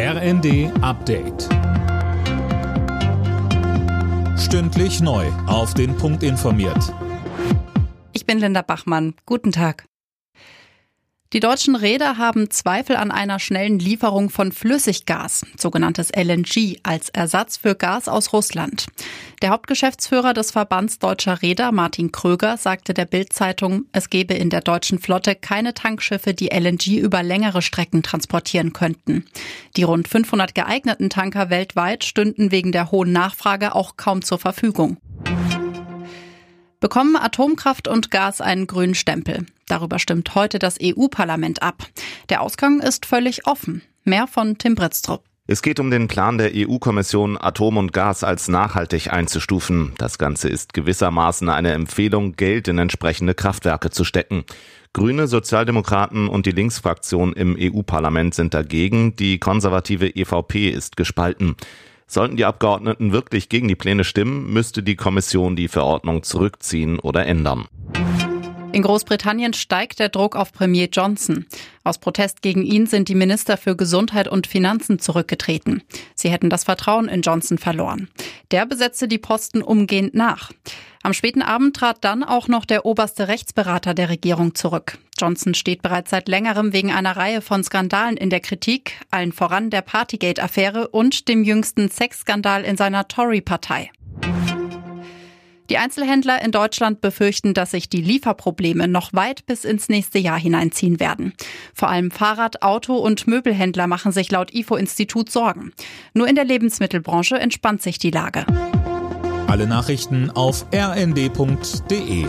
RND Update. Stündlich neu. Auf den Punkt informiert. Ich bin Linda Bachmann. Guten Tag. Die deutschen Räder haben Zweifel an einer schnellen Lieferung von Flüssiggas, sogenanntes LNG, als Ersatz für Gas aus Russland. Der Hauptgeschäftsführer des Verbands Deutscher Räder, Martin Kröger, sagte der Bild-Zeitung, es gebe in der deutschen Flotte keine Tankschiffe, die LNG über längere Strecken transportieren könnten. Die rund 500 geeigneten Tanker weltweit stünden wegen der hohen Nachfrage auch kaum zur Verfügung. Bekommen Atomkraft und Gas einen grünen Stempel? Darüber stimmt heute das EU-Parlament ab. Der Ausgang ist völlig offen. Mehr von Tim Britztrup. Es geht um den Plan der EU-Kommission, Atom und Gas als nachhaltig einzustufen. Das Ganze ist gewissermaßen eine Empfehlung, Geld in entsprechende Kraftwerke zu stecken. Grüne, Sozialdemokraten und die Linksfraktion im EU-Parlament sind dagegen. Die konservative EVP ist gespalten. Sollten die Abgeordneten wirklich gegen die Pläne stimmen, müsste die Kommission die Verordnung zurückziehen oder ändern. In Großbritannien steigt der Druck auf Premier Johnson. Aus Protest gegen ihn sind die Minister für Gesundheit und Finanzen zurückgetreten. Sie hätten das Vertrauen in Johnson verloren. Der besetzte die Posten umgehend nach. Am späten Abend trat dann auch noch der oberste Rechtsberater der Regierung zurück. Johnson steht bereits seit längerem wegen einer Reihe von Skandalen in der Kritik, allen voran der Partygate-Affäre und dem jüngsten Sexskandal in seiner Tory-Partei. Die Einzelhändler in Deutschland befürchten, dass sich die Lieferprobleme noch weit bis ins nächste Jahr hineinziehen werden. Vor allem Fahrrad-, Auto- und Möbelhändler machen sich laut IFO-Institut Sorgen. Nur in der Lebensmittelbranche entspannt sich die Lage. Alle Nachrichten auf rnd.de